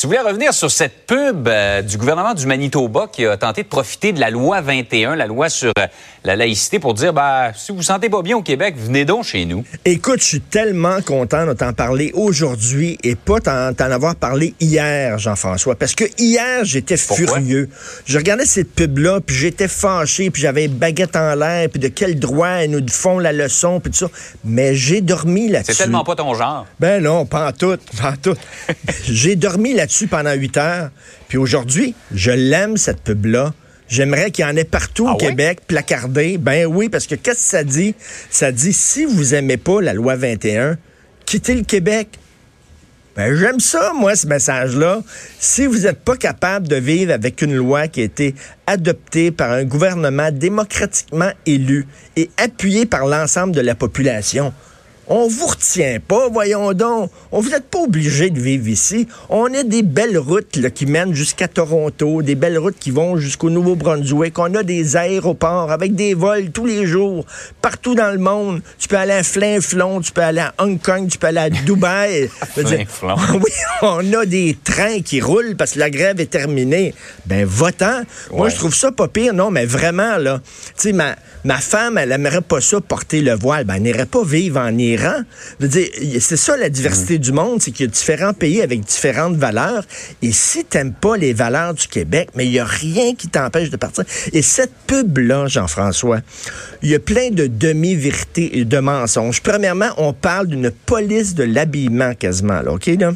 Tu voulais revenir sur cette pub euh, du gouvernement du Manitoba qui a tenté de profiter de la loi 21, la loi sur euh, la laïcité, pour dire, bah, si vous vous sentez pas bien au Québec, venez donc chez nous. Écoute, je suis tellement content de t'en parler aujourd'hui et pas t'en avoir parlé hier, Jean-François, parce que hier, j'étais furieux. Je regardais cette pub-là, puis j'étais fâché, puis j'avais baguette en l'air, puis de quel droit elles nous font la leçon, puis tout ça. Mais j'ai dormi là-dessus. C'est tellement pas ton genre. Ben non, pas en tout, pas en tout. j'ai dormi là-dessus pendant huit heures. Puis aujourd'hui, je l'aime, cette pub-là. J'aimerais qu'il y en ait partout au ah Québec, placardé. Ben oui, parce que qu'est-ce que ça dit? Ça dit, si vous aimez pas la loi 21, quittez le Québec. Ben, j'aime ça, moi, ce message-là. Si vous n'êtes pas capable de vivre avec une loi qui a été adoptée par un gouvernement démocratiquement élu et appuyé par l'ensemble de la population, on vous retient pas, voyons donc. On vous êtes pas obligé de vivre ici. On a des belles routes là, qui mènent jusqu'à Toronto, des belles routes qui vont jusqu'au Nouveau-Brunswick. On a des aéroports avec des vols tous les jours, partout dans le monde. Tu peux aller à Flin-Flon, tu peux aller à Hong Kong, tu peux aller à Dubaï. oui, on a des trains qui roulent parce que la grève est terminée. Ben, votant. Moi, je trouve ça pas pire. Non, mais vraiment, là. Tu sais, ma, ma femme, elle aimerait pas ça porter le voile. Ben, elle n'irait pas vivre en Iran c'est ça la diversité du monde, c'est qu'il y a différents pays avec différentes valeurs. Et si t'aimes pas les valeurs du Québec, mais il y a rien qui t'empêche de partir. Et cette pub-là, Jean-François, il y a plein de demi-vérités et de mensonges. Premièrement, on parle d'une police de l'habillement quasiment, là, OK, là?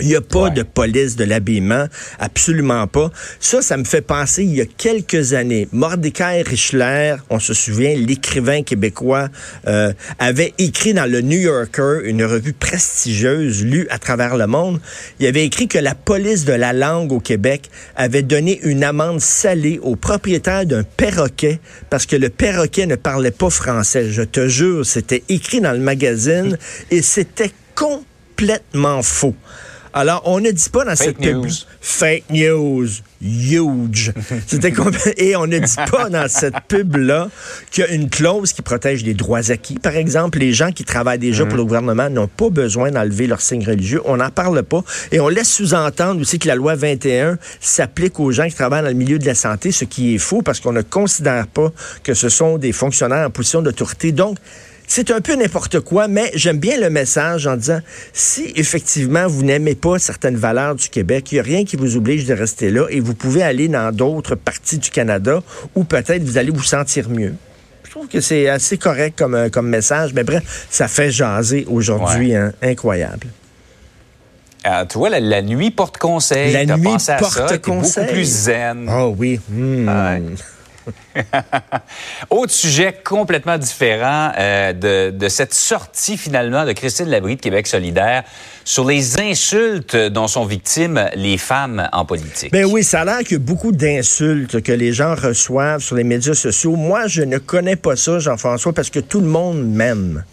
Il n'y a pas de police de l'habillement, absolument pas. Ça, ça me fait penser, il y a quelques années, Mordecai Richler, on se souvient, l'écrivain québécois, euh, avait écrit dans le New Yorker, une revue prestigieuse lue à travers le monde, il avait écrit que la police de la langue au Québec avait donné une amende salée au propriétaire d'un perroquet parce que le perroquet ne parlait pas français. Je te jure, c'était écrit dans le magazine et c'était complètement faux. Alors, on ne dit pas dans cette news. fake news, huge. C'était et on ne dit pas dans cette pub là qu'il y a une clause qui protège les droits acquis. Par exemple, les gens qui travaillent déjà pour le gouvernement n'ont pas besoin d'enlever leur signe religieux. On n'en parle pas et on laisse sous-entendre aussi que la loi 21 s'applique aux gens qui travaillent dans le milieu de la santé, ce qui est faux parce qu'on ne considère pas que ce sont des fonctionnaires en position d'autorité. Donc c'est un peu n'importe quoi, mais j'aime bien le message en disant, si effectivement vous n'aimez pas certaines valeurs du Québec, il n'y a rien qui vous oblige de rester là et vous pouvez aller dans d'autres parties du Canada où peut-être vous allez vous sentir mieux. Je trouve que c'est assez correct comme, euh, comme message, mais bref, ça fait jaser aujourd'hui, hein, incroyable. Ah, tu vois, la, nuit porte conseil. La nuit porte conseil. beaucoup plus zen. Oh oui. Hmm. Autre sujet complètement différent euh, de, cette sortie finalement de Christine Labrie de Québec solidaire sur les insultes dont sont victimes les femmes en politique. Ben oui, ça a l'air qu'il y a beaucoup d'insultes que les gens reçoivent sur les médias sociaux. Moi, je ne connais pas ça, Jean-François, parce que tout le monde m'aime.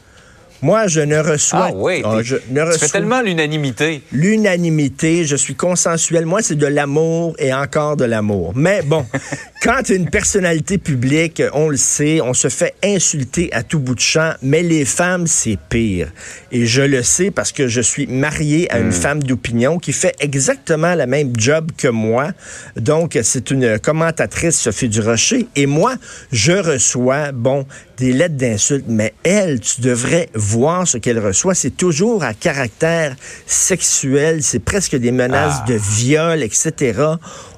Moi, je ne reçois. Ah oui, ah, je ne reçois... tu fais tellement l'unanimité. L'unanimité, je suis consensuel. Moi, c'est de l'amour et encore de l'amour. Mais bon, quand une personnalité publique, on le sait, on se fait insulter à tout bout de champ, mais les femmes, c'est pire. Et je le sais parce que je suis marié à une hmm. femme d'opinion qui fait exactement la même job que moi. Donc, c'est une commentatrice, Sophie Durocher. Et moi, je reçois, bon, des lettres d'insultes, mais elle, tu devrais voir ce qu'elle reçoit. C'est toujours à caractère sexuel, c'est presque des menaces ah. de viol, etc.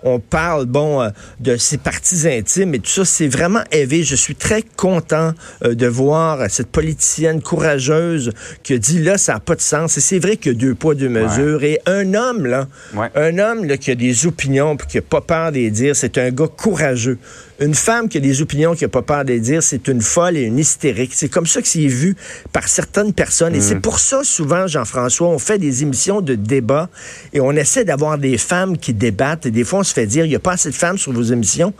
On parle, bon, euh, de ses parties intimes et tout ça. C'est vraiment élevé. Je suis très content euh, de voir cette politicienne courageuse qui a dit là, ça n'a pas de sens. Et c'est vrai qu'il y a deux poids, deux mesures. Et un homme, là, un homme là, qui a des opinions et qui n'a pas peur de les dire, c'est un gars courageux. Une femme qui a des opinions, qui n'a pas peur de les dire, c'est une folle et une hystérique. C'est comme ça que c'est vu par certaines personnes. Et c'est mm. pour ça, souvent, Jean-François, on fait des émissions de débat et on essaie d'avoir des femmes qui débattent. Et des fois, on se fait dire, il n'y a pas assez de femmes sur vos émissions.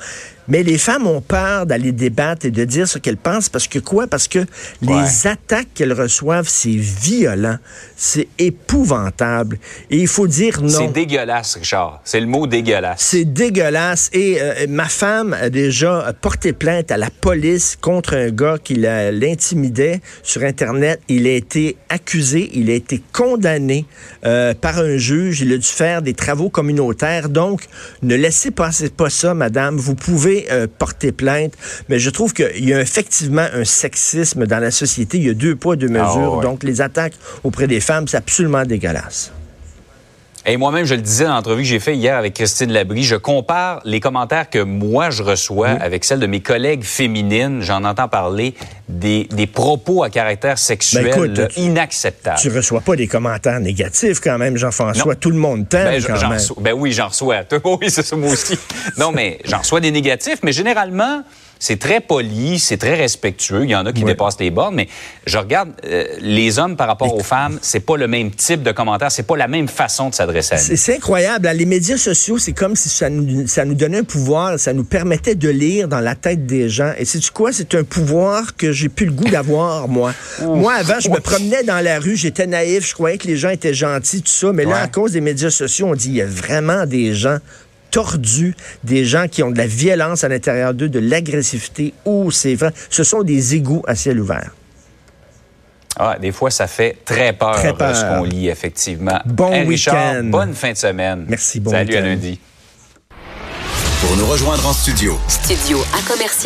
Mais les femmes ont peur d'aller débattre et de dire ce qu'elles pensent parce que quoi? Parce que les attaques qu'elles reçoivent, c'est violent, c'est épouvantable. Et il faut dire non. C'est dégueulasse, Richard. C'est le mot dégueulasse. C'est dégueulasse. Et euh, ma femme a déjà porté plainte à la police contre un gars qui l'intimidait sur Internet. Il a été accusé, il a été condamné euh, par un juge. Il a dû faire des travaux communautaires. Donc, ne laissez passer pas ça, madame. Vous pouvez euh, porter plainte, mais je trouve qu'il y a effectivement un sexisme dans la société. Il y a deux poids, deux ah, mesures. Donc, les attaques auprès des femmes, c'est absolument dégueulasse. Et moi-même, je le disais dans l'entrevue que j'ai fait hier avec Christine Labrie, je compare les commentaires que moi je reçois avec celles de mes collègues féminines. J'en entends parler des, propos à caractère sexuel ben inacceptables. Tu reçois pas des commentaires négatifs quand même, Jean-François. Tout le monde t'aime ben, quand même. ben oui, j'en reçois. Oui, c'est ça moi aussi. non, mais j'en reçois des négatifs, mais généralement, c'est très poli, c'est très respectueux. Il y en a qui dépassent les bornes, mais je regarde euh, les hommes par rapport aux femmes, c'est pas le même type de commentaire, c'est pas la même façon de s'adresser à nous. C'est incroyable. Les médias sociaux, c'est comme si ça nous, ça nous donnait un pouvoir, ça nous permettait de lire dans la tête des gens. Et c'est quoi? C'est un pouvoir que j'ai plus le goût d'avoir, moi. moi, avant, je me promenais dans la rue, j'étais naïf, je croyais que les gens étaient gentils, tout ça. Mais là, à cause des médias sociaux, on dit il y a vraiment des gens tordus, des gens qui ont de la violence à l'intérieur d'eux, de l'agressivité. ou c'est vrai. Ce sont des égouts à ciel ouvert. Ah, des fois, ça fait très peur, très peur. ce qu'on lit, effectivement. Bon week-end. Bonne fin de semaine. Merci, bon Salut à lundi. Pour nous rejoindre en studio. Studio à commercial.